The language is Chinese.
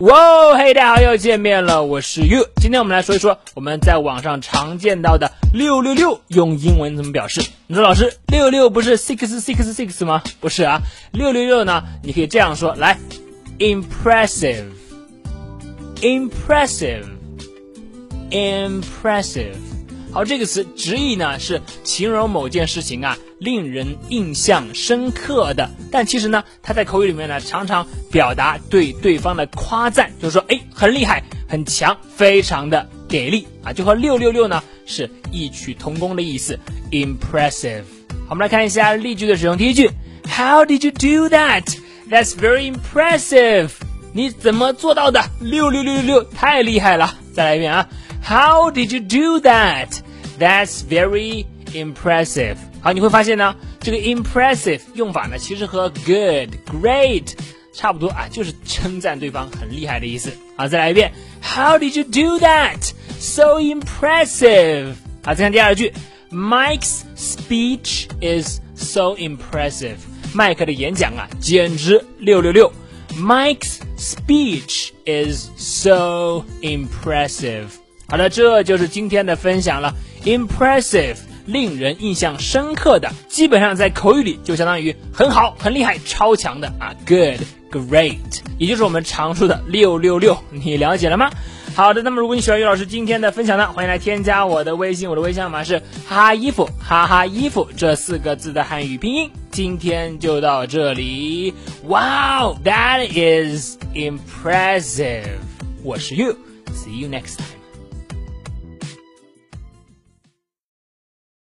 哇哦，嘿，大家好，又见面了，我是 You。今天我们来说一说我们在网上常见到的六六六用英文怎么表示。你说老师，六六不是 six six six 吗？不是啊，六六六呢，你可以这样说，来，impressive，impressive，impressive。好，这个词直译呢是形容某件事情啊令人印象深刻的，但其实呢，它在口语里面呢常常表达对对方的夸赞，就是说，哎，很厉害，很强，非常的给力啊，就和六六六呢是异曲同工的意思，impressive。好，我们来看一下例句的使用。第一句，How did you do that? That's very impressive。你怎么做到的？六六六六六，太厉害了！再来一遍啊。How did you do that? That's very impressive. 好，你会发现呢，这个 impressive 用法呢，其实和 good、great 差不多啊，就是称赞对方很厉害的意思。好，再来一遍，How did you do that? So impressive. 好，再看第二句，Mike's speech is so impressive. 麦克的演讲啊，简直六六六。Mike's speech is so impressive. 好了，这就是今天的分享了。 Impressive，令人印象深刻的，基本上在口语里就相当于很好、很厉害、超强的啊。Good，great，也就是我们常说的六六六，你了解了吗？好的，那么如果你喜欢于老师今天的分享呢，欢迎来添加我的微信，我的微信号码是哈哈衣服哈哈衣服这四个字的汉语拼音。今天就到这里，Wow，that is impressive。我是 You，see you next time。